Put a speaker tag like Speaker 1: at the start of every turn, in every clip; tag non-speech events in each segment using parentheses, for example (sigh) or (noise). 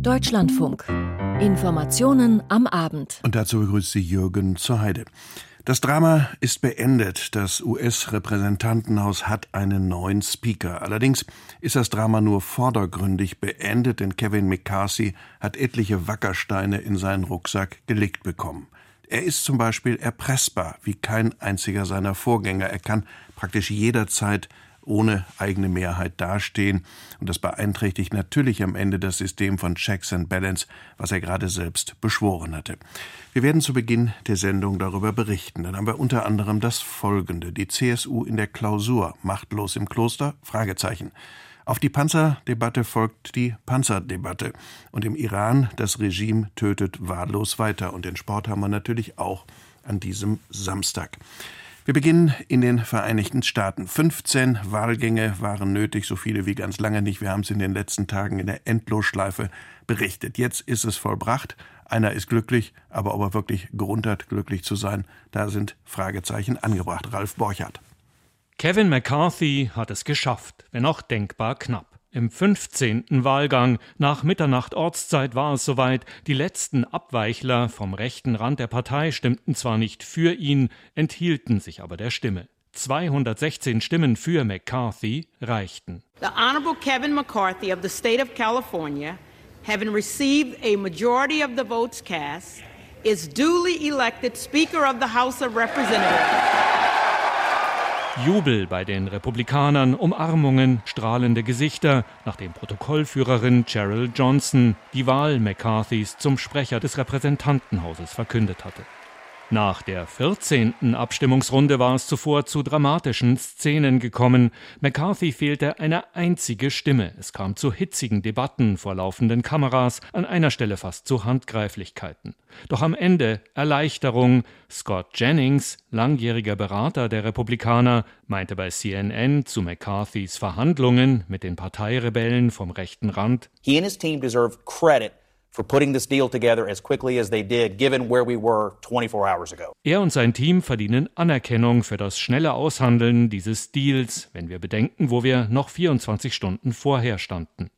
Speaker 1: Deutschlandfunk. Informationen am Abend.
Speaker 2: Und dazu begrüßt sie Jürgen zur Heide. Das Drama ist beendet. Das US-Repräsentantenhaus hat einen neuen Speaker. Allerdings ist das Drama nur vordergründig beendet, denn Kevin McCarthy hat etliche Wackersteine in seinen Rucksack gelegt bekommen. Er ist zum Beispiel erpressbar wie kein einziger seiner Vorgänger. Er kann praktisch jederzeit ohne eigene Mehrheit dastehen. Und das beeinträchtigt natürlich am Ende das System von Checks and Balance, was er gerade selbst beschworen hatte. Wir werden zu Beginn der Sendung darüber berichten. Dann haben wir unter anderem das folgende. Die CSU in der Klausur, machtlos im Kloster? Fragezeichen. Auf die Panzerdebatte folgt die Panzerdebatte. Und im Iran, das Regime tötet wahllos weiter. Und den Sport haben wir natürlich auch an diesem Samstag. Wir beginnen in den Vereinigten Staaten. 15 Wahlgänge waren nötig, so viele wie ganz lange nicht. Wir haben es in den letzten Tagen in der Endlosschleife berichtet. Jetzt ist es vollbracht. Einer ist glücklich, aber ob er wirklich Grund hat, glücklich zu sein, da sind Fragezeichen angebracht. Ralf Borchardt.
Speaker 3: Kevin McCarthy hat es geschafft, wenn auch denkbar knapp. Im 15. Wahlgang nach Mitternacht Ortszeit war es soweit. Die letzten Abweichler vom rechten Rand der Partei stimmten zwar nicht für ihn, enthielten sich aber der Stimme. 216 Stimmen für McCarthy reichten.
Speaker 4: The Honorable Kevin McCarthy of the state of California, having received a majority of the votes cast, is duly elected Speaker of the House of Representatives.
Speaker 3: Jubel bei den Republikanern, Umarmungen, strahlende Gesichter, nachdem Protokollführerin Cheryl Johnson die Wahl McCarthys zum Sprecher des Repräsentantenhauses verkündet hatte. Nach der 14. Abstimmungsrunde war es zuvor zu dramatischen Szenen gekommen. McCarthy fehlte eine einzige Stimme. Es kam zu hitzigen Debatten vor laufenden Kameras, an einer Stelle fast zu Handgreiflichkeiten. Doch am Ende Erleichterung. Scott Jennings, langjähriger Berater der Republikaner, meinte bei CNN zu McCarthys Verhandlungen mit den Parteirebellen vom rechten Rand.
Speaker 5: He and his team deserve credit for putting this deal together as quickly as they did, given where we were 24 hours ago.
Speaker 3: Er und sein Team verdienen Anerkennung für das schnelle Aushandeln dieses Deals, wenn wir bedenken, wo wir noch 24 Stunden vorher standen.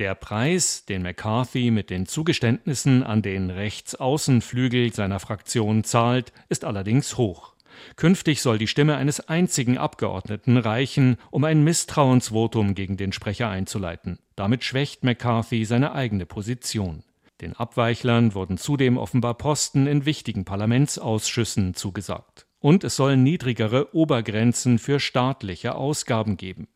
Speaker 3: Der Preis, den McCarthy mit den Zugeständnissen an den Rechtsaußenflügel seiner Fraktion zahlt, ist allerdings hoch. Künftig soll die Stimme eines einzigen Abgeordneten reichen, um ein Misstrauensvotum gegen den Sprecher einzuleiten. Damit schwächt McCarthy seine eigene Position. Den Abweichlern wurden zudem offenbar Posten in wichtigen Parlamentsausschüssen zugesagt. Und es sollen niedrigere Obergrenzen für staatliche Ausgaben geben.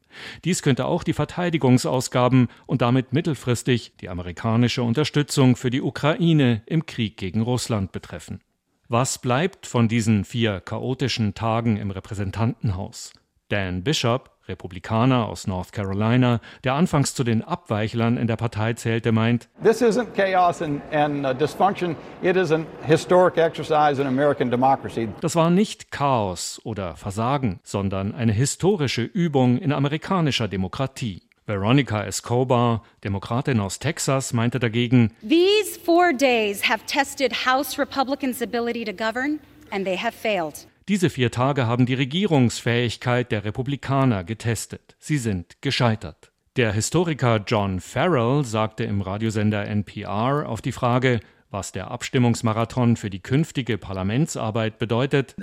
Speaker 3: Dies könnte auch die Verteidigungsausgaben und damit mittelfristig die amerikanische Unterstützung für die Ukraine im Krieg gegen Russland betreffen. Was bleibt von diesen vier chaotischen Tagen im Repräsentantenhaus? Dan Bishop, Republikaner aus North Carolina, der anfangs zu den Abweichlern in der Partei zählte, meint,
Speaker 6: This isn't chaos and, and uh, dysfunction, it is an historic exercise in American democracy.
Speaker 3: Das war nicht Chaos oder Versagen, sondern eine historische Übung in amerikanischer Demokratie. Veronica Escobar, Demokratin aus Texas, meinte dagegen,
Speaker 7: These four days have tested House Republicans' ability to govern, and they have failed.
Speaker 3: Diese vier Tage haben die Regierungsfähigkeit der Republikaner getestet. Sie sind gescheitert. Der Historiker John Farrell sagte im Radiosender NPR auf die Frage, was der Abstimmungsmarathon für die künftige Parlamentsarbeit bedeutet.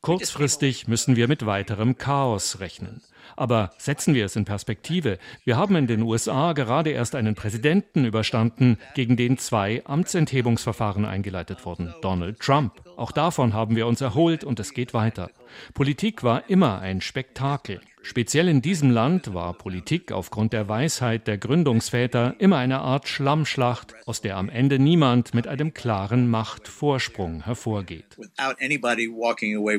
Speaker 3: Kurzfristig müssen wir mit weiterem Chaos rechnen. Aber setzen wir es in Perspektive. Wir haben in den USA gerade erst einen Präsidenten überstanden, gegen den zwei Amtsenthebungsverfahren eingeleitet wurden. Donald Trump. Auch davon haben wir uns erholt und es geht weiter. Politik war immer ein Spektakel. Speziell in diesem Land war Politik aufgrund der Weisheit der Gründungsväter immer eine Art Schlammschlacht, aus der am Ende niemand mit einem klaren Machtvorsprung hervorgeht.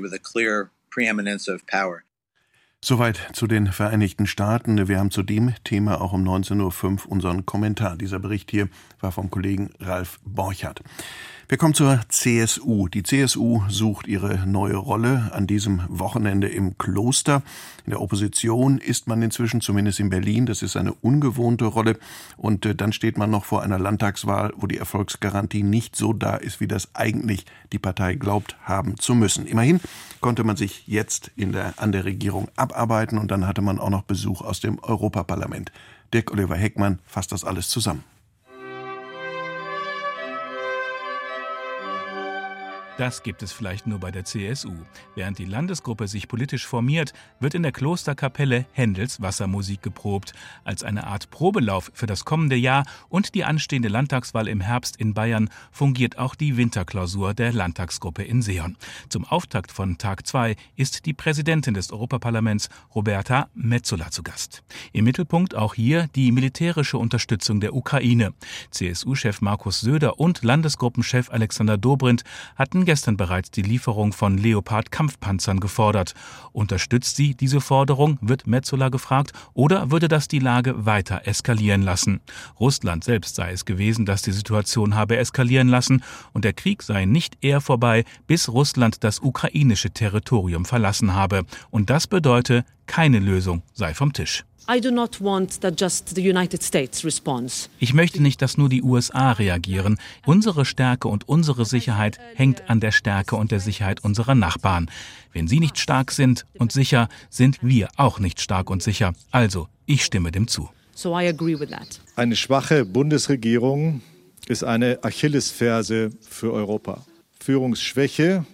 Speaker 3: With a clear preeminence
Speaker 2: of power. Soweit zu den Vereinigten Staaten. Wir haben zu dem Thema auch um 19.05 Uhr unseren Kommentar. Dieser Bericht hier war vom Kollegen Ralf Borchardt. Wir kommen zur CSU. Die CSU sucht ihre neue Rolle an diesem Wochenende im Kloster. In der Opposition ist man inzwischen, zumindest in Berlin. Das ist eine ungewohnte Rolle. Und äh, dann steht man noch vor einer Landtagswahl, wo die Erfolgsgarantie nicht so da ist, wie das eigentlich die Partei glaubt haben zu müssen. Immerhin konnte man sich jetzt in der, an der Regierung abarbeiten und dann hatte man auch noch Besuch aus dem Europaparlament. Dirk Oliver Heckmann fasst das alles zusammen.
Speaker 8: Das gibt es vielleicht nur bei der CSU. Während die Landesgruppe sich politisch formiert, wird in der Klosterkapelle Händels Wassermusik geprobt, als eine Art Probelauf für das kommende Jahr und die anstehende Landtagswahl im Herbst in Bayern fungiert auch die Winterklausur der Landtagsgruppe in Seon. Zum Auftakt von Tag 2 ist die Präsidentin des Europaparlaments Roberta Metzola zu Gast. Im Mittelpunkt auch hier die militärische Unterstützung der Ukraine. CSU-Chef Markus Söder und Landesgruppenchef Alexander Dobrindt hatten gestern bereits die Lieferung von Leopard-Kampfpanzern gefordert. Unterstützt sie diese Forderung, wird Metzola gefragt, oder würde das die Lage weiter eskalieren lassen? Russland selbst sei es gewesen, das die Situation habe eskalieren lassen und der Krieg sei nicht eher vorbei, bis Russland das ukrainische Territorium verlassen habe. Und das bedeute, keine Lösung sei vom Tisch. Ich möchte nicht, dass nur die USA reagieren. Unsere Stärke und unsere Sicherheit hängt an der Stärke und der Sicherheit unserer Nachbarn. Wenn sie nicht stark sind und sicher, sind wir auch nicht stark und sicher. Also, ich stimme dem zu.
Speaker 9: Eine schwache Bundesregierung ist eine Achillesferse für Europa. Führungsschwäche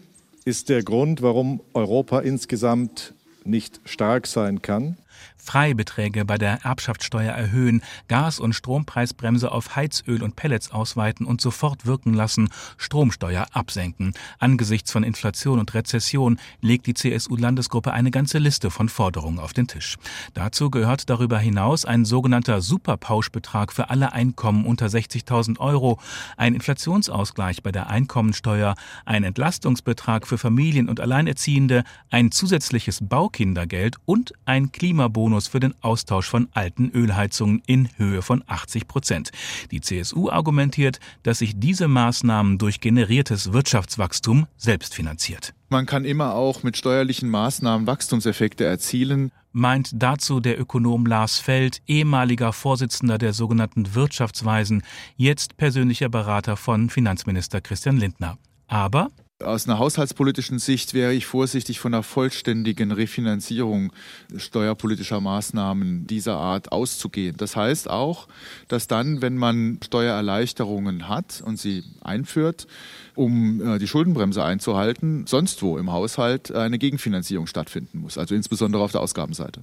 Speaker 9: ist der Grund, warum Europa insgesamt nicht stark sein kann.
Speaker 8: Freibeträge bei der Erbschaftssteuer erhöhen, Gas- und Strompreisbremse auf Heizöl und Pellets ausweiten und sofort wirken lassen, Stromsteuer absenken. Angesichts von Inflation und Rezession legt die CSU-Landesgruppe eine ganze Liste von Forderungen auf den Tisch. Dazu gehört darüber hinaus ein sogenannter Superpauschbetrag für alle Einkommen unter 60.000 Euro, ein Inflationsausgleich bei der Einkommensteuer, ein Entlastungsbetrag für Familien und Alleinerziehende, ein zusätzliches Baukindergeld und ein Klimabonus Bonus für den Austausch von alten Ölheizungen in Höhe von 80 Prozent. Die CSU argumentiert, dass sich diese Maßnahmen durch generiertes Wirtschaftswachstum selbst finanziert.
Speaker 9: Man kann immer auch mit steuerlichen Maßnahmen Wachstumseffekte erzielen
Speaker 8: meint dazu der Ökonom Lars Feld, ehemaliger Vorsitzender der sogenannten Wirtschaftsweisen, jetzt persönlicher Berater von Finanzminister Christian Lindner. Aber
Speaker 9: aus einer haushaltspolitischen Sicht wäre ich vorsichtig von einer vollständigen Refinanzierung steuerpolitischer Maßnahmen dieser Art auszugehen. Das heißt auch, dass dann, wenn man Steuererleichterungen hat und sie einführt, um äh, die Schuldenbremse einzuhalten, sonst wo im Haushalt eine Gegenfinanzierung stattfinden muss, also insbesondere auf der Ausgabenseite.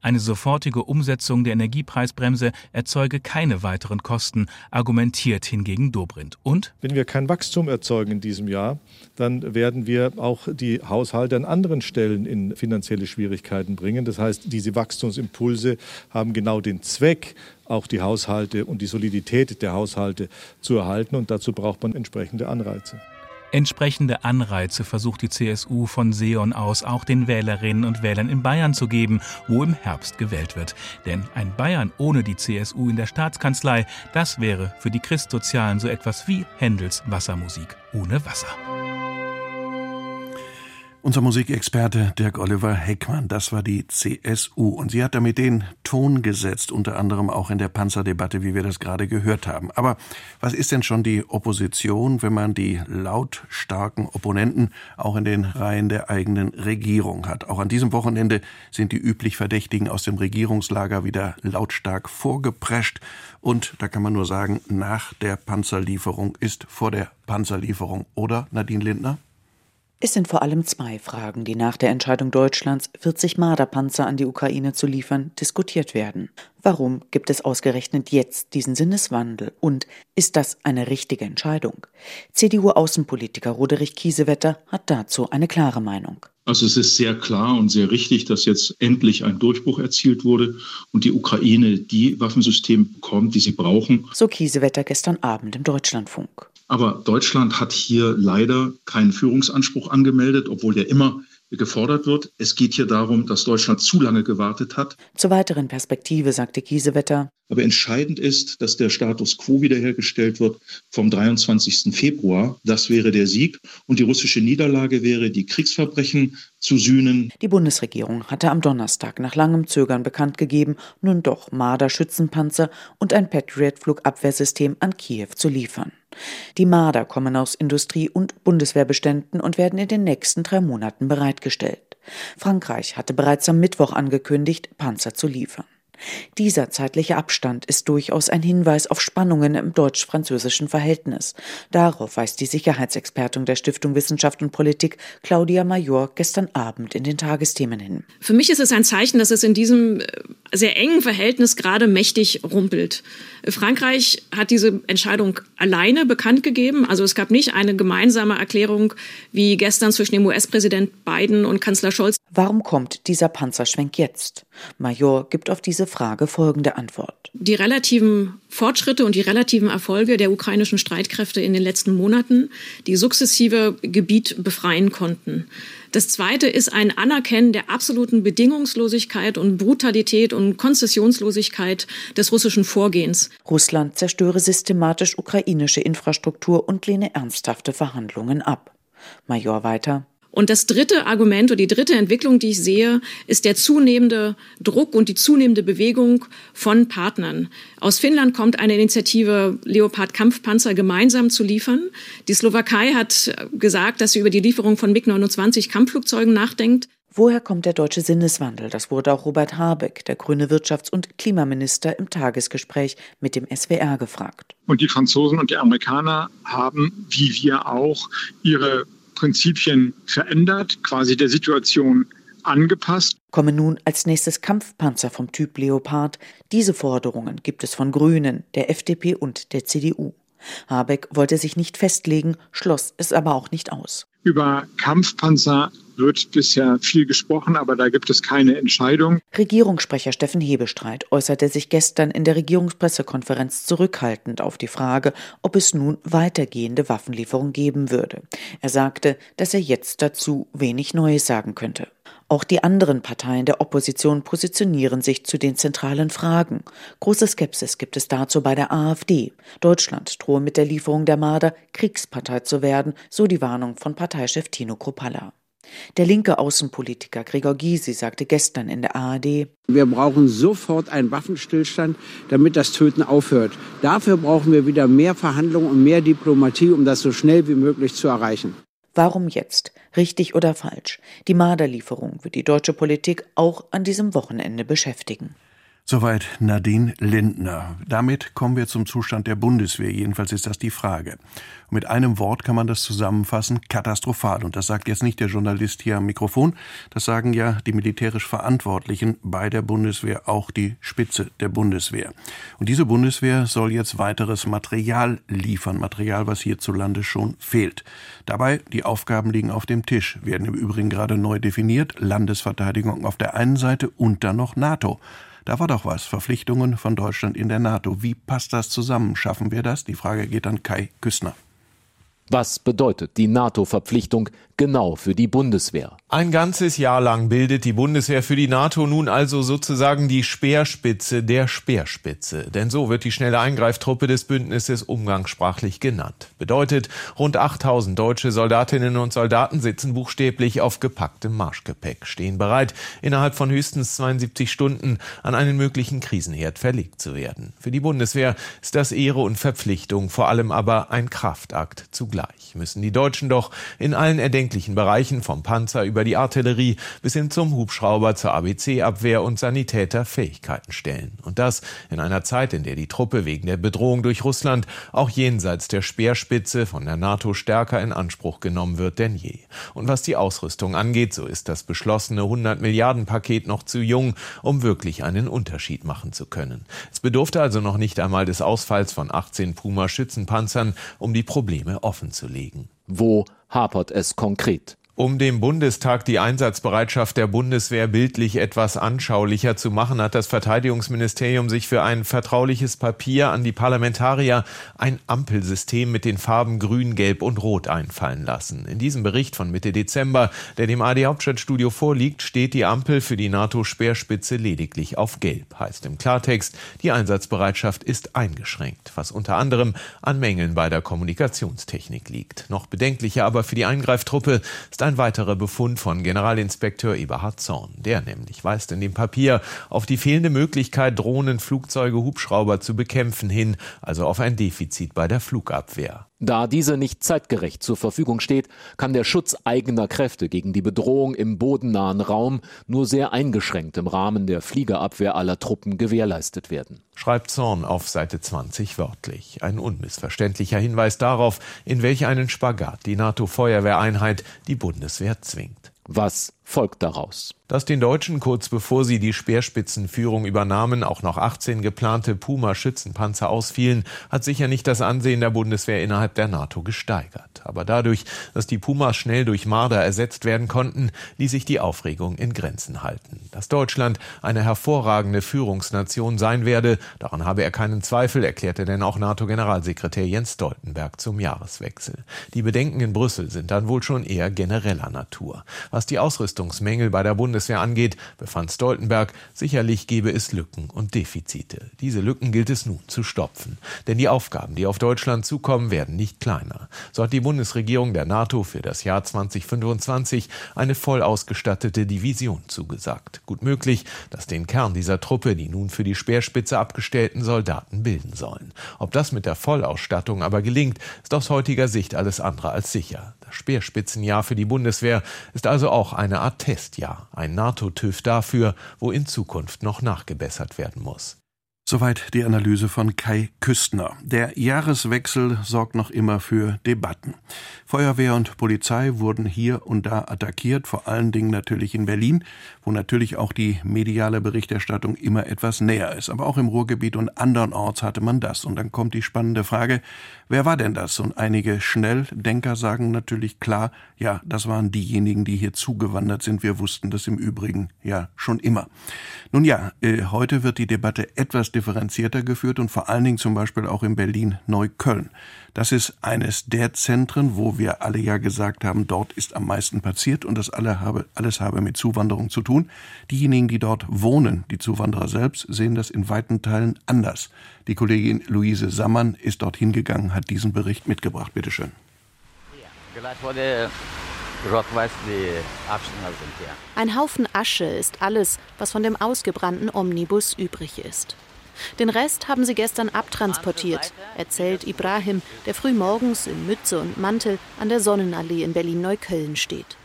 Speaker 8: Eine sofortige Umsetzung der Energiepreisbremse erzeuge keine weiteren Kosten, argumentiert hingegen Dobrindt. Und
Speaker 9: wenn wir kein Wachstum erzeugen in diesem Jahr, dann werden wir auch die Haushalte an anderen Stellen in finanzielle Schwierigkeiten bringen. Das heißt, diese Wachstumsimpulse haben genau den Zweck, auch die Haushalte und die Solidität der Haushalte zu erhalten. Und dazu braucht man entsprechende Anreize.
Speaker 8: Entsprechende Anreize versucht die CSU von Seon aus auch den Wählerinnen und Wählern in Bayern zu geben, wo im Herbst gewählt wird. Denn ein Bayern ohne die CSU in der Staatskanzlei, das wäre für die Christsozialen so etwas wie Händels Wassermusik ohne Wasser.
Speaker 2: Unser Musikexperte Dirk Oliver Heckmann, das war die CSU. Und sie hat damit den Ton gesetzt, unter anderem auch in der Panzerdebatte, wie wir das gerade gehört haben. Aber was ist denn schon die Opposition, wenn man die lautstarken Opponenten auch in den Reihen der eigenen Regierung hat? Auch an diesem Wochenende sind die üblich Verdächtigen aus dem Regierungslager wieder lautstark vorgeprescht. Und da kann man nur sagen, nach der Panzerlieferung ist vor der Panzerlieferung, oder Nadine Lindner?
Speaker 10: Es sind vor allem zwei Fragen, die nach der Entscheidung Deutschlands, 40 Marderpanzer an die Ukraine zu liefern, diskutiert werden. Warum gibt es ausgerechnet jetzt diesen Sinneswandel? Und ist das eine richtige Entscheidung? CDU-Außenpolitiker Roderich Kiesewetter hat dazu eine klare Meinung.
Speaker 11: Also es ist sehr klar und sehr richtig, dass jetzt endlich ein Durchbruch erzielt wurde und die Ukraine die Waffensysteme bekommt, die sie brauchen.
Speaker 10: So Kiesewetter gestern Abend im Deutschlandfunk.
Speaker 11: Aber Deutschland hat hier leider keinen Führungsanspruch angemeldet, obwohl der immer gefordert wird. Es geht hier darum, dass Deutschland zu lange gewartet hat.
Speaker 10: Zur weiteren Perspektive sagte Kiesewetter.
Speaker 11: Aber entscheidend ist, dass der Status quo wiederhergestellt wird vom 23. Februar. Das wäre der Sieg. Und die russische Niederlage wäre, die Kriegsverbrechen zu sühnen.
Speaker 10: Die Bundesregierung hatte am Donnerstag nach langem Zögern bekannt gegeben, nun doch Marder-Schützenpanzer und ein Patriot-Flugabwehrsystem an Kiew zu liefern. Die Marder kommen aus Industrie- und Bundeswehrbeständen und werden in den nächsten drei Monaten bereitgestellt. Frankreich hatte bereits am Mittwoch angekündigt, Panzer zu liefern. Dieser zeitliche Abstand ist durchaus ein Hinweis auf Spannungen im deutsch-französischen Verhältnis. Darauf weist die Sicherheitsexpertin der Stiftung Wissenschaft und Politik, Claudia Major, gestern Abend in den Tagesthemen hin.
Speaker 12: Für mich ist es ein Zeichen, dass es in diesem äh, sehr engen Verhältnis gerade mächtig rumpelt. Frankreich hat diese Entscheidung alleine bekannt gegeben. Also es gab nicht eine gemeinsame Erklärung wie gestern zwischen dem US-Präsident Biden und Kanzler Scholz.
Speaker 10: Warum kommt dieser Panzerschwenk jetzt? Major gibt auf diese Frage folgende Antwort.
Speaker 12: Die relativen Fortschritte und die relativen Erfolge der ukrainischen Streitkräfte in den letzten Monaten, die sukzessive Gebiet befreien konnten. Das Zweite ist ein Anerkennen der absoluten Bedingungslosigkeit und Brutalität und Konzessionslosigkeit des russischen Vorgehens.
Speaker 10: Russland zerstöre systematisch ukrainische Infrastruktur und lehne ernsthafte Verhandlungen ab. Major weiter.
Speaker 12: Und das dritte Argument oder die dritte Entwicklung, die ich sehe, ist der zunehmende Druck und die zunehmende Bewegung von Partnern. Aus Finnland kommt eine Initiative, Leopard-Kampfpanzer gemeinsam zu liefern. Die Slowakei hat gesagt, dass sie über die Lieferung von MiG-29 Kampfflugzeugen nachdenkt.
Speaker 10: Woher kommt der deutsche Sinneswandel? Das wurde auch Robert Habeck, der grüne Wirtschafts- und Klimaminister, im Tagesgespräch mit dem SWR gefragt.
Speaker 13: Und die Franzosen und die Amerikaner haben, wie wir auch, ihre Prinzipien verändert, quasi der Situation angepasst.
Speaker 10: Kommen nun als nächstes Kampfpanzer vom Typ Leopard. Diese Forderungen gibt es von Grünen, der FDP und der CDU. Habeck wollte sich nicht festlegen, schloss es aber auch nicht aus.
Speaker 13: Über Kampfpanzer wird bisher viel gesprochen, aber da gibt es keine Entscheidung.
Speaker 10: Regierungssprecher Steffen Hebestreit äußerte sich gestern in der Regierungspressekonferenz zurückhaltend auf die Frage, ob es nun weitergehende Waffenlieferungen geben würde. Er sagte, dass er jetzt dazu wenig Neues sagen könnte. Auch die anderen Parteien der Opposition positionieren sich zu den zentralen Fragen. Große Skepsis gibt es dazu bei der AfD. Deutschland drohe mit der Lieferung der Marder Kriegspartei zu werden, so die Warnung von Parteichef Tino Kropalla. Der linke Außenpolitiker Gregor Gysi sagte gestern in der ARD,
Speaker 14: wir brauchen sofort einen Waffenstillstand, damit das Töten aufhört. Dafür brauchen wir wieder mehr Verhandlungen und mehr Diplomatie, um das so schnell wie möglich zu erreichen.
Speaker 10: Warum jetzt? Richtig oder falsch? Die Marderlieferung wird die deutsche Politik auch an diesem Wochenende beschäftigen.
Speaker 2: Soweit Nadine Lindner. Damit kommen wir zum Zustand der Bundeswehr. Jedenfalls ist das die Frage. Mit einem Wort kann man das zusammenfassen, katastrophal. Und das sagt jetzt nicht der Journalist hier am Mikrofon, das sagen ja die militärisch Verantwortlichen bei der Bundeswehr, auch die Spitze der Bundeswehr. Und diese Bundeswehr soll jetzt weiteres Material liefern, Material, was hierzulande schon fehlt. Dabei, die Aufgaben liegen auf dem Tisch, werden im Übrigen gerade neu definiert, Landesverteidigung auf der einen Seite und dann noch NATO. Da war doch was. Verpflichtungen von Deutschland in der NATO. Wie passt das zusammen? Schaffen wir das? Die Frage geht an Kai Küssner.
Speaker 15: Was bedeutet die NATO-Verpflichtung genau für die Bundeswehr?
Speaker 16: Ein ganzes Jahr lang bildet die Bundeswehr für die NATO nun also sozusagen die Speerspitze der Speerspitze. Denn so wird die schnelle Eingreiftruppe des Bündnisses umgangssprachlich genannt. Bedeutet, rund 8000 deutsche Soldatinnen und Soldaten sitzen buchstäblich auf gepacktem Marschgepäck, stehen bereit, innerhalb von höchstens 72 Stunden an einen möglichen Krisenherd verlegt zu werden. Für die Bundeswehr ist das Ehre und Verpflichtung, vor allem aber ein Kraftakt zugleich. Müssen die Deutschen doch in allen erdenklichen Bereichen vom Panzer über die Artillerie bis hin zum Hubschrauber zur ABC-Abwehr und Sanitäter Fähigkeiten stellen. Und das in einer Zeit, in der die Truppe wegen der Bedrohung durch Russland auch jenseits der Speerspitze von der NATO stärker in Anspruch genommen wird denn je. Und was die Ausrüstung angeht, so ist das beschlossene 100 Milliarden Paket noch zu jung, um wirklich einen Unterschied machen zu können. Es bedurfte also noch nicht einmal des Ausfalls von 18 Puma Schützenpanzern, um die Probleme offen zu legen.
Speaker 15: Wo hapert es konkret?
Speaker 16: Um dem Bundestag die Einsatzbereitschaft der Bundeswehr bildlich etwas anschaulicher zu machen, hat das Verteidigungsministerium sich für ein vertrauliches Papier an die Parlamentarier ein Ampelsystem mit den Farben Grün, Gelb und Rot einfallen lassen. In diesem Bericht von Mitte Dezember, der dem AD Hauptstadtstudio vorliegt, steht die Ampel für die NATO-Speerspitze lediglich auf Gelb. Heißt im Klartext, die Einsatzbereitschaft ist eingeschränkt, was unter anderem an Mängeln bei der Kommunikationstechnik liegt. Noch bedenklicher aber für die Eingreiftruppe ist ein weiterer Befund von Generalinspekteur Eberhard Zorn. Der nämlich weist in dem Papier auf die fehlende Möglichkeit, Drohnen, Flugzeuge, Hubschrauber zu bekämpfen hin, also auf ein Defizit bei der Flugabwehr.
Speaker 15: Da diese nicht zeitgerecht zur Verfügung steht, kann der Schutz eigener Kräfte gegen die Bedrohung im bodennahen Raum nur sehr eingeschränkt im Rahmen der Fliegerabwehr aller Truppen gewährleistet werden.
Speaker 16: Schreibt Zorn auf Seite 20 wörtlich. Ein unmissverständlicher Hinweis darauf, in welch einen Spagat die NATO-Feuerwehreinheit die Bundeswehr zwingt.
Speaker 15: Was folgt daraus?
Speaker 16: Dass den Deutschen kurz bevor sie die Speerspitzenführung übernahmen, auch noch 18 geplante Puma-Schützenpanzer ausfielen, hat sicher nicht das Ansehen der Bundeswehr innerhalb der NATO gesteigert. Aber dadurch, dass die Pumas schnell durch Marder ersetzt werden konnten, ließ sich die Aufregung in Grenzen halten. Dass Deutschland eine hervorragende Führungsnation sein werde, daran habe er keinen Zweifel, erklärte denn auch NATO-Generalsekretär Jens Stoltenberg zum Jahreswechsel. Die Bedenken in Brüssel sind dann wohl schon eher genereller Natur. Was die Ausrüstungsmängel bei der Bundeswehr angeht, befand Stoltenberg, sicherlich gebe es Lücken und Defizite. Diese Lücken gilt es nun zu stopfen. Denn die Aufgaben, die auf Deutschland zukommen, werden nicht kleiner. So hat die Bundesregierung der NATO für das Jahr 2025 eine voll ausgestattete Division zugesagt. Gut möglich, dass den Kern dieser Truppe die nun für die Speerspitze abgestellten Soldaten bilden sollen. Ob das mit der Vollausstattung aber gelingt, ist aus heutiger Sicht alles andere als sicher. Speerspitzenjahr für die Bundeswehr ist also auch eine Art Testjahr, ein NATO-TÜV dafür, wo in Zukunft noch nachgebessert werden muss.
Speaker 2: Soweit die Analyse von Kai Küstner. Der Jahreswechsel sorgt noch immer für Debatten. Feuerwehr und Polizei wurden hier und da attackiert, vor allen Dingen natürlich in Berlin, wo natürlich auch die mediale Berichterstattung immer etwas näher ist. Aber auch im Ruhrgebiet und andernorts hatte man das. Und dann kommt die spannende Frage, wer war denn das? Und einige Schnelldenker sagen natürlich klar, ja, das waren diejenigen, die hier zugewandert sind. Wir wussten das im Übrigen ja schon immer. Nun ja, äh, heute wird die Debatte etwas differenzierter geführt und vor allen Dingen zum Beispiel auch in Berlin-Neukölln. Das ist eines der Zentren, wo wir alle ja gesagt haben, dort ist am meisten passiert und das alle habe, alles habe mit Zuwanderung zu tun. Diejenigen, die dort wohnen, die Zuwanderer selbst, sehen das in weiten Teilen anders. Die Kollegin Luise Sammann ist dort hingegangen, hat diesen Bericht mitgebracht. Bitte schön.
Speaker 17: Ein Haufen Asche ist alles, was von dem ausgebrannten Omnibus übrig ist. Den Rest haben sie gestern abtransportiert, erzählt Ibrahim, der früh morgens in Mütze und Mantel an der Sonnenallee in Berlin-Neukölln steht.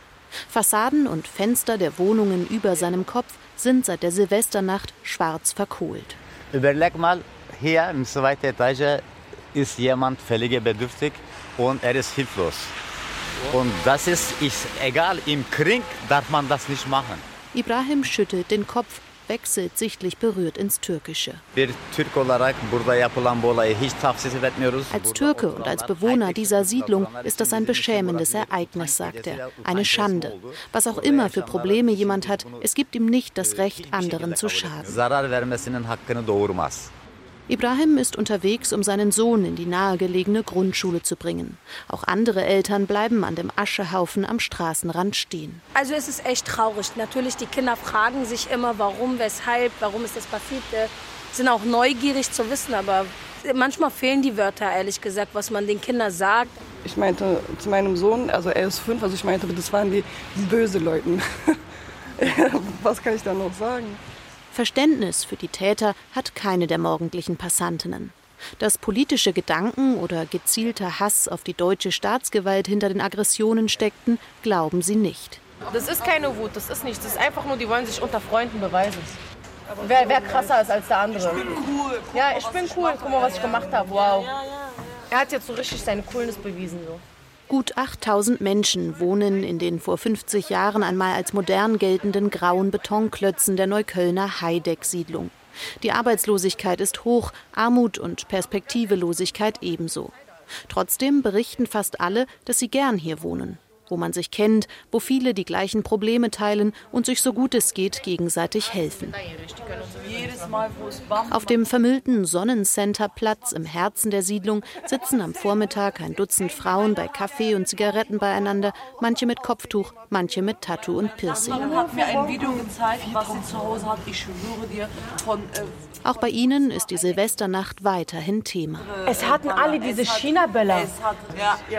Speaker 17: Fassaden und Fenster der Wohnungen über seinem Kopf sind seit der Silvesternacht schwarz verkohlt.
Speaker 18: Überleg mal, hier im zweiten Etage ist jemand völlig bedürftig und er ist hilflos. Und das ist, ist egal, im Krieg darf man das nicht machen.
Speaker 17: Ibrahim schüttelt den Kopf wechselt sichtlich berührt ins Türkische. Als Türke und als Bewohner dieser Siedlung ist das ein beschämendes Ereignis, sagt er. Eine Schande. Was auch immer für Probleme jemand hat, es gibt ihm nicht das Recht, anderen zu schaden. Ibrahim ist unterwegs, um seinen Sohn in die nahegelegene Grundschule zu bringen. Auch andere Eltern bleiben an dem Aschehaufen am Straßenrand stehen.
Speaker 19: Also es ist echt traurig. Natürlich, die Kinder fragen sich immer, warum, weshalb, warum ist das passiert. Äh, sind auch neugierig zu wissen, aber manchmal fehlen die Wörter, ehrlich gesagt, was man den Kindern sagt.
Speaker 20: Ich meinte zu meinem Sohn, also er ist fünf, also ich meinte, das waren die, die böse Leute. (laughs) was kann ich da noch sagen?
Speaker 17: Verständnis für die Täter hat keine der morgendlichen Passantinnen. Dass politische Gedanken oder gezielter Hass auf die deutsche Staatsgewalt hinter den Aggressionen steckten, glauben sie nicht.
Speaker 21: Das ist keine Wut, das ist nichts. Das ist einfach nur, die wollen sich unter Freunden beweisen. Wer, wer krasser ist als der andere. Ich bin cool. Ja, ich bin cool. Guck mal, was ich gemacht habe. Wow. Er hat jetzt so richtig seine Coolness bewiesen. So.
Speaker 17: Gut 8000 Menschen wohnen in den vor 50 Jahren einmal als modern geltenden grauen Betonklötzen der Neuköllner Heideck-Siedlung. Die Arbeitslosigkeit ist hoch, Armut und Perspektivelosigkeit ebenso. Trotzdem berichten fast alle, dass sie gern hier wohnen wo man sich kennt, wo viele die gleichen Probleme teilen und sich so gut es geht gegenseitig helfen. Auf dem vermüllten Sonnencenterplatz im Herzen der Siedlung sitzen am Vormittag ein Dutzend Frauen bei Kaffee und Zigaretten beieinander, manche mit Kopftuch, manche mit Tattoo und Piercing.
Speaker 22: äh,
Speaker 17: auch bei ihnen ist die Silvesternacht weiterhin Thema.
Speaker 21: Es hatten alle diese China-Böller.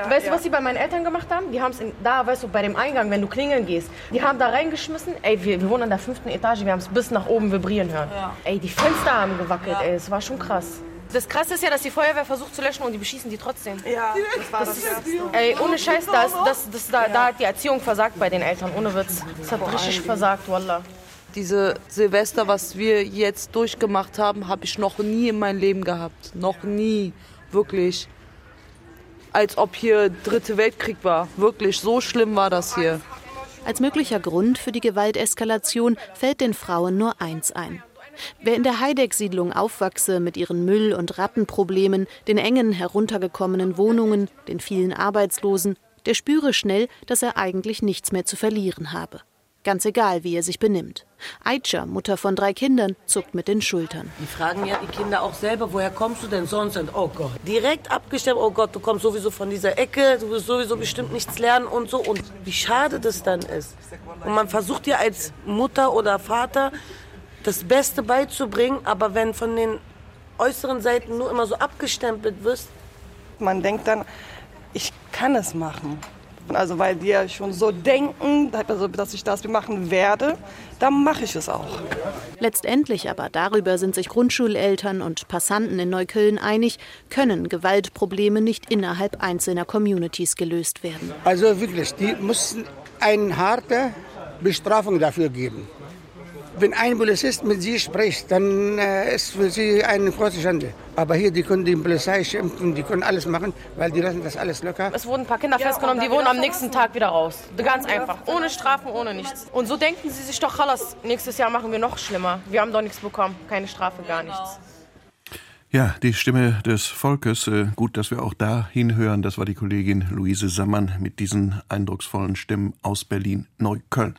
Speaker 21: Weißt du, was sie bei meinen Eltern gemacht haben? Die haben es in da, weißt du, bei dem Eingang, wenn du klingeln gehst, die haben da reingeschmissen, ey, wir, wir wohnen an der fünften Etage, wir haben es bis nach oben vibrieren hören. Ja. Ey, die Fenster haben gewackelt, ja. ey, es war schon krass. Das Krasse ist ja, dass die Feuerwehr versucht zu löschen und die beschießen die trotzdem. Ja, das war das, das Ey, ohne Scheiß, das, das, das, da, da hat die Erziehung versagt bei den Eltern, ohne Witz. Das hat richtig versagt, Wallah.
Speaker 22: Diese Silvester, was wir jetzt durchgemacht haben, habe ich noch nie in meinem Leben gehabt. Noch nie, wirklich. Als ob hier Dritte Weltkrieg war. Wirklich, so schlimm war das hier.
Speaker 17: Als möglicher Grund für die Gewalteskalation fällt den Frauen nur eins ein. Wer in der Heideck-Siedlung aufwachse mit ihren Müll- und Rattenproblemen, den engen, heruntergekommenen Wohnungen, den vielen Arbeitslosen, der spüre schnell, dass er eigentlich nichts mehr zu verlieren habe. Ganz egal, wie er sich benimmt. Aitscha, Mutter von drei Kindern, zuckt mit den Schultern.
Speaker 22: Die fragen ja die Kinder auch selber, woher kommst du denn sonst? Und oh Gott, direkt abgestimmt, oh Gott, du kommst sowieso von dieser Ecke, du wirst sowieso bestimmt nichts lernen und so. Und wie schade das dann ist. Und man versucht ja als Mutter oder Vater das Beste beizubringen, aber wenn von den äußeren Seiten nur immer so abgestempelt wirst.
Speaker 20: Man denkt dann, ich kann es machen. Also weil die ja schon so denken, also, dass ich das machen werde, dann mache ich es auch.
Speaker 17: Letztendlich aber, darüber sind sich Grundschuleltern und Passanten in Neukölln einig, können Gewaltprobleme nicht innerhalb einzelner Communities gelöst werden.
Speaker 23: Also wirklich, die müssen eine harte Bestrafung dafür geben. Wenn ein Polizist mit sie spricht, dann äh, ist für sie eine große Schande. Aber hier, die können die Polizei schimpfen, die können alles machen, weil die lassen das alles locker.
Speaker 21: Es wurden ein paar Kinder festgenommen, die wurden am nächsten Tag wieder raus. Ganz einfach. Ohne Strafen, ohne nichts. Und so denken sie sich doch, Chalas, nächstes Jahr machen wir noch schlimmer. Wir haben doch nichts bekommen. Keine Strafe, gar nichts.
Speaker 2: Ja, die Stimme des Volkes. Äh, gut, dass wir auch da hinhören. Das war die Kollegin Luise Sammann mit diesen eindrucksvollen Stimmen aus Berlin-Neukölln.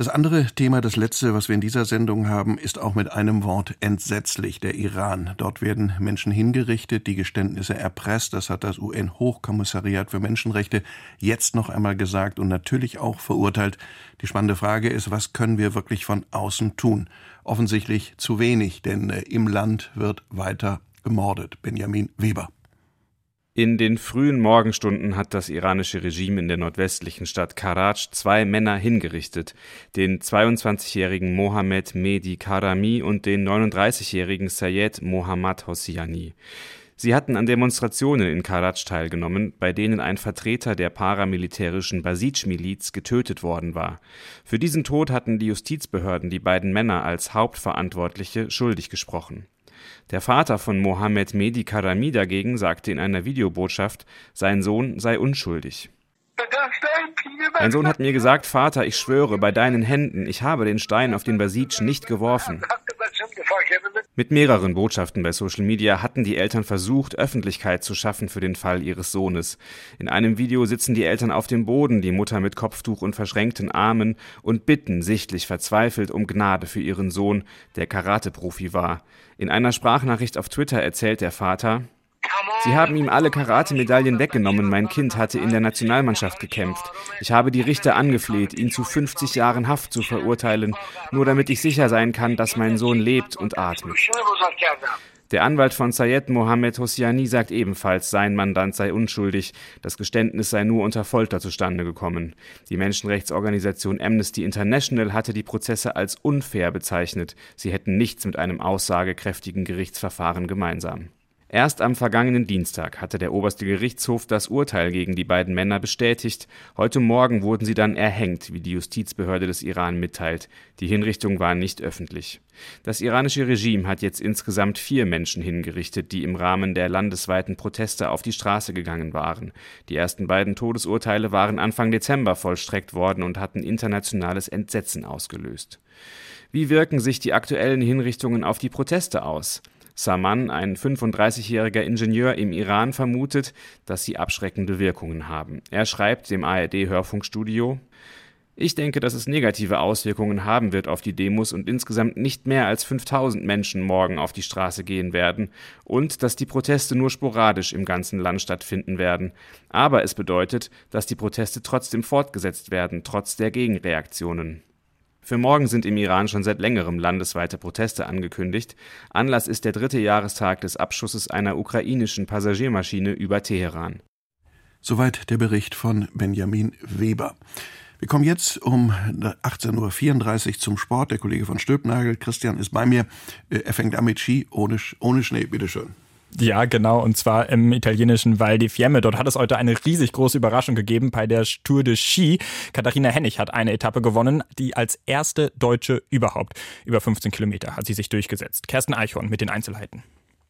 Speaker 2: Das andere Thema, das letzte, was wir in dieser Sendung haben, ist auch mit einem Wort entsetzlich, der Iran. Dort werden Menschen hingerichtet, die Geständnisse erpresst. Das hat das UN-Hochkommissariat für Menschenrechte jetzt noch einmal gesagt und natürlich auch verurteilt. Die spannende Frage ist, was können wir wirklich von außen tun? Offensichtlich zu wenig, denn äh, im Land wird weiter gemordet. Benjamin Weber.
Speaker 24: In den frühen Morgenstunden hat das iranische Regime in der nordwestlichen Stadt Karaj zwei Männer hingerichtet, den 22-jährigen Mohammed Mehdi Karami und den 39-jährigen Sayed Mohammad Hosseini. Sie hatten an Demonstrationen in Karaj teilgenommen, bei denen ein Vertreter der paramilitärischen Basij-Miliz getötet worden war. Für diesen Tod hatten die Justizbehörden die beiden Männer als Hauptverantwortliche schuldig gesprochen der Vater von Mohammed Mehdi Karami dagegen sagte in einer Videobotschaft, sein Sohn sei unschuldig. Mein Sohn hat mir gesagt, Vater, ich schwöre bei deinen Händen, ich habe den Stein auf den Basij nicht geworfen. Mit mehreren Botschaften bei Social Media hatten die Eltern versucht, Öffentlichkeit zu schaffen für den Fall ihres Sohnes. In einem Video sitzen die Eltern auf dem Boden, die Mutter mit Kopftuch und verschränkten Armen und bitten sichtlich verzweifelt um Gnade für ihren Sohn, der Karate-Profi war. In einer Sprachnachricht auf Twitter erzählt der Vater, Sie haben ihm alle Karate-Medaillen weggenommen. Mein Kind hatte in der Nationalmannschaft gekämpft. Ich habe die Richter angefleht, ihn zu 50 Jahren Haft zu verurteilen, nur damit ich sicher sein kann, dass mein Sohn lebt und atmet. Der Anwalt von Sayed Mohammed Hosseini sagt ebenfalls, sein Mandant sei unschuldig. Das Geständnis sei nur unter Folter zustande gekommen. Die Menschenrechtsorganisation Amnesty International hatte die Prozesse als unfair bezeichnet. Sie hätten nichts mit einem aussagekräftigen Gerichtsverfahren gemeinsam. Erst am vergangenen Dienstag hatte der oberste Gerichtshof das Urteil gegen die beiden Männer bestätigt. Heute Morgen wurden sie dann erhängt, wie die Justizbehörde des Iran mitteilt. Die Hinrichtung war nicht öffentlich. Das iranische Regime hat jetzt insgesamt vier Menschen hingerichtet, die im Rahmen der landesweiten Proteste auf die Straße gegangen waren. Die ersten beiden Todesurteile waren Anfang Dezember vollstreckt worden und hatten internationales Entsetzen ausgelöst. Wie wirken sich die aktuellen Hinrichtungen auf die Proteste aus? Saman, ein 35-jähriger Ingenieur im Iran, vermutet, dass sie abschreckende Wirkungen haben. Er schreibt dem ARD-Hörfunkstudio ich denke, dass es negative Auswirkungen haben wird auf die Demos und insgesamt nicht mehr als 5000 Menschen morgen auf die Straße gehen werden und dass die Proteste nur sporadisch im ganzen Land stattfinden werden. Aber es bedeutet, dass die Proteste trotzdem fortgesetzt werden, trotz der Gegenreaktionen. Für morgen sind im Iran schon seit längerem landesweite Proteste angekündigt. Anlass ist der dritte Jahrestag des Abschusses einer ukrainischen Passagiermaschine über Teheran.
Speaker 2: Soweit der Bericht von Benjamin Weber. Wir kommen jetzt um 18.34 Uhr zum Sport. Der Kollege von Stülpnagel, Christian, ist bei mir. Äh, er fängt an mit Ski ohne, ohne Schnee. Bitteschön.
Speaker 25: Ja, genau, und zwar im italienischen Val di Fiemme. Dort hat es heute eine riesig große Überraschung gegeben bei der Tour de Ski. Katharina Hennig hat eine Etappe gewonnen, die als erste Deutsche überhaupt über 15 Kilometer hat sie sich durchgesetzt. Kersten Eichhorn mit den Einzelheiten.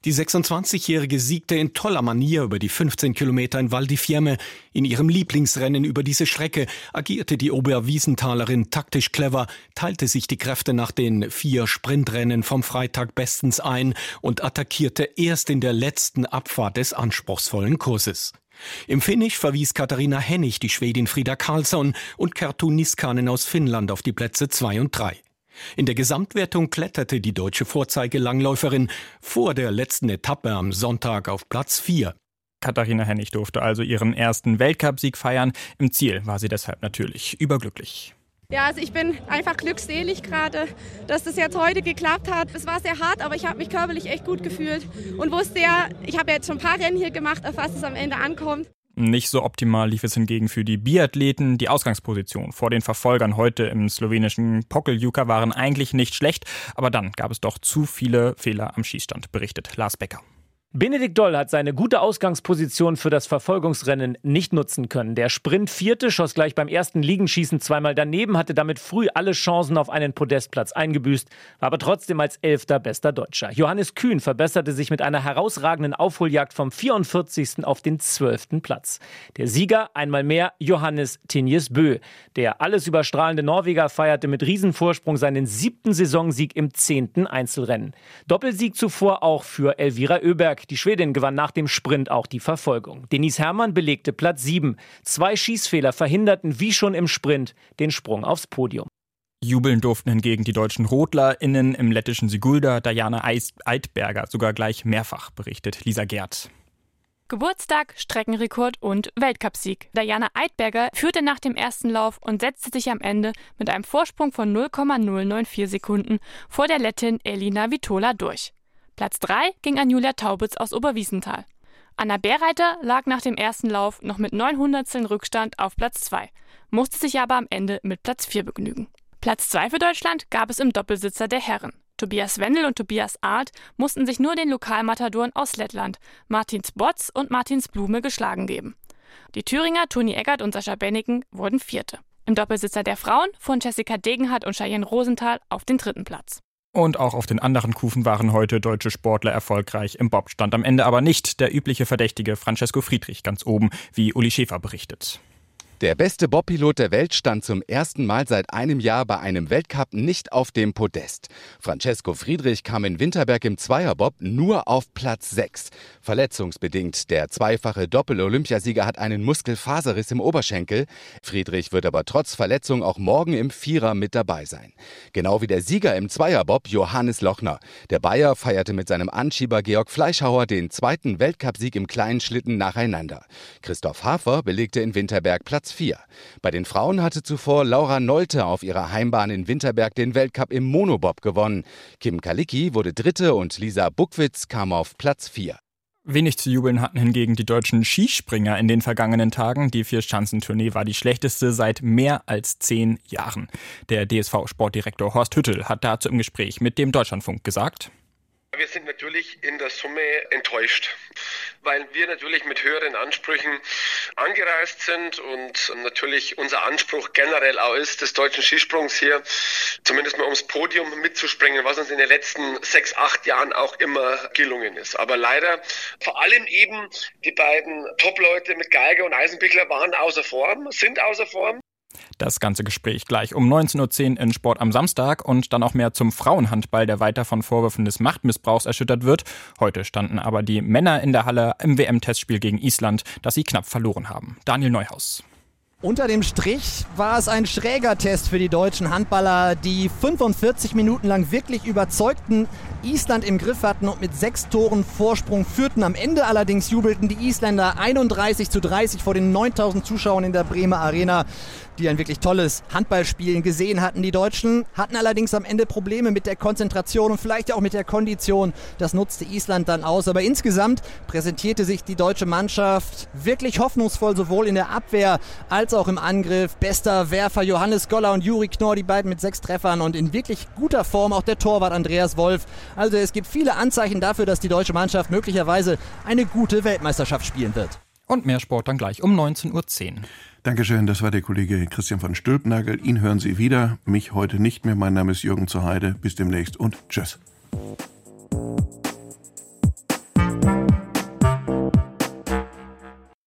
Speaker 26: Die 26-Jährige siegte in toller Manier über die 15 Kilometer in Val di Fiemme. In ihrem Lieblingsrennen über diese Strecke agierte die Oberwiesentalerin taktisch clever, teilte sich die Kräfte nach den vier Sprintrennen vom Freitag bestens ein und attackierte erst in der letzten Abfahrt des anspruchsvollen Kurses. Im Finish verwies Katharina Hennig die Schwedin Frida Karlsson und Kerttu Niskanen aus Finnland auf die Plätze zwei und drei. In der Gesamtwertung kletterte die deutsche Vorzeigelangläuferin vor der letzten Etappe am Sonntag auf Platz 4.
Speaker 25: Katharina Hennig durfte also ihren ersten Weltcupsieg feiern. Im Ziel war sie deshalb natürlich überglücklich.
Speaker 27: Ja, also ich bin einfach glückselig gerade, dass das jetzt heute geklappt hat. Es war sehr hart, aber ich habe mich körperlich echt gut gefühlt und wusste ja, ich habe jetzt schon ein paar Rennen hier gemacht, auf was es am Ende ankommt.
Speaker 25: Nicht so optimal lief es hingegen für die Biathleten. Die Ausgangsposition vor den Verfolgern heute im slowenischen Pokeljuka waren eigentlich nicht schlecht, aber dann gab es doch zu viele Fehler am Schießstand, berichtet Lars Becker.
Speaker 28: Benedikt Doll hat seine gute Ausgangsposition für das Verfolgungsrennen nicht nutzen können. Der Sprint vierte schoss gleich beim ersten Liegenschießen zweimal daneben, hatte damit früh alle Chancen auf einen Podestplatz eingebüßt, war aber trotzdem als Elfter bester Deutscher. Johannes Kühn verbesserte sich mit einer herausragenden Aufholjagd vom 44. auf den 12. Platz. Der Sieger einmal mehr Johannes Tinjes Bö. Der alles überstrahlende Norweger feierte mit Riesenvorsprung seinen siebten Saisonsieg im zehnten Einzelrennen. Doppelsieg zuvor auch für Elvira Oeberg. Die Schwedin gewann nach dem Sprint auch die Verfolgung. Denise Herrmann belegte Platz 7. Zwei Schießfehler verhinderten wie schon im Sprint den Sprung aufs Podium.
Speaker 25: Jubeln durften hingegen die deutschen RotlerInnen im lettischen Sigulda, Diana Eidberger, sogar gleich mehrfach, berichtet Lisa Gerd.
Speaker 29: Geburtstag, Streckenrekord und Weltcupsieg. Diana Eidberger führte nach dem ersten Lauf und setzte sich am Ende mit einem Vorsprung von 0,094 Sekunden vor der Lettin Elina Vitola durch. Platz 3 ging an Julia Taubitz aus Oberwiesenthal. Anna Bärreiter lag nach dem ersten Lauf noch mit 900 Rückstand auf Platz 2, musste sich aber am Ende mit Platz 4 begnügen. Platz 2 für Deutschland gab es im Doppelsitzer der Herren. Tobias Wendel und Tobias Art mussten sich nur den Lokalmatadoren aus Lettland, Martins Botz und Martins Blume, geschlagen geben. Die Thüringer Toni Eggert und Sascha Benniken wurden Vierte. Im Doppelsitzer der Frauen fuhren Jessica Degenhardt und Cheyenne Rosenthal auf den dritten Platz.
Speaker 25: Und auch auf den anderen Kufen waren heute deutsche Sportler erfolgreich. Im Bob stand am Ende aber nicht der übliche Verdächtige Francesco Friedrich ganz oben, wie Uli Schäfer berichtet.
Speaker 30: Der beste Bobpilot der Welt stand zum ersten Mal seit einem Jahr bei einem Weltcup nicht auf dem Podest. Francesco Friedrich kam in Winterberg im Zweierbob nur auf Platz 6. Verletzungsbedingt. Der zweifache Doppel-Olympiasieger hat einen Muskelfaserriss im Oberschenkel. Friedrich wird aber trotz Verletzung auch morgen im Vierer mit dabei sein. Genau wie der Sieger im Zweierbob, Johannes Lochner. Der Bayer feierte mit seinem Anschieber Georg Fleischhauer den zweiten Weltcupsieg im kleinen Schlitten nacheinander. Christoph Hafer belegte in Winterberg Platz 4. Bei den Frauen hatte zuvor Laura Nolte auf ihrer Heimbahn in Winterberg den Weltcup im Monobob gewonnen. Kim Kalicki wurde Dritte und Lisa Buckwitz kam auf Platz 4.
Speaker 25: Wenig zu jubeln hatten hingegen die deutschen Skispringer in den vergangenen Tagen. Die Vier-Schanzentournee war die schlechteste seit mehr als zehn Jahren. Der DSV-Sportdirektor Horst Hüttel hat dazu im Gespräch mit dem Deutschlandfunk gesagt.
Speaker 31: Wir sind natürlich in der Summe enttäuscht, weil wir natürlich mit höheren Ansprüchen angereist sind und natürlich unser Anspruch generell auch ist, des deutschen Skisprungs hier zumindest mal ums Podium mitzuspringen, was uns in den letzten sechs, acht Jahren auch immer gelungen ist. Aber leider vor allem eben die beiden Top-Leute mit Geiger und Eisenbichler waren außer Form, sind außer Form.
Speaker 25: Das ganze Gespräch gleich um 19.10 Uhr in Sport am Samstag und dann auch mehr zum Frauenhandball, der weiter von Vorwürfen des Machtmissbrauchs erschüttert wird. Heute standen aber die Männer in der Halle im WM-Testspiel gegen Island, das sie knapp verloren haben. Daniel Neuhaus.
Speaker 32: Unter dem Strich war es ein schräger Test für die deutschen Handballer, die 45 Minuten lang wirklich überzeugten, Island im Griff hatten und mit sechs Toren Vorsprung führten. Am Ende allerdings jubelten die Isländer 31 zu 30 vor den 9000 Zuschauern in der Bremer Arena die ein wirklich tolles Handballspielen gesehen hatten. Die Deutschen hatten allerdings am Ende Probleme mit der Konzentration und vielleicht auch mit der Kondition. Das nutzte Island dann aus. Aber insgesamt präsentierte sich die deutsche Mannschaft wirklich hoffnungsvoll, sowohl in der Abwehr als auch im Angriff. Bester Werfer Johannes Goller und Juri Knorr, die beiden mit sechs Treffern und in wirklich guter Form auch der Torwart Andreas Wolf. Also es gibt viele Anzeichen dafür, dass die deutsche Mannschaft möglicherweise eine gute Weltmeisterschaft spielen wird.
Speaker 25: Und mehr Sport dann gleich um 19.10 Uhr.
Speaker 2: Dankeschön, das war der Kollege Christian von Stülpnagel. Ihn hören Sie wieder, mich heute nicht mehr. Mein Name ist Jürgen Zuheide. Bis demnächst und tschüss.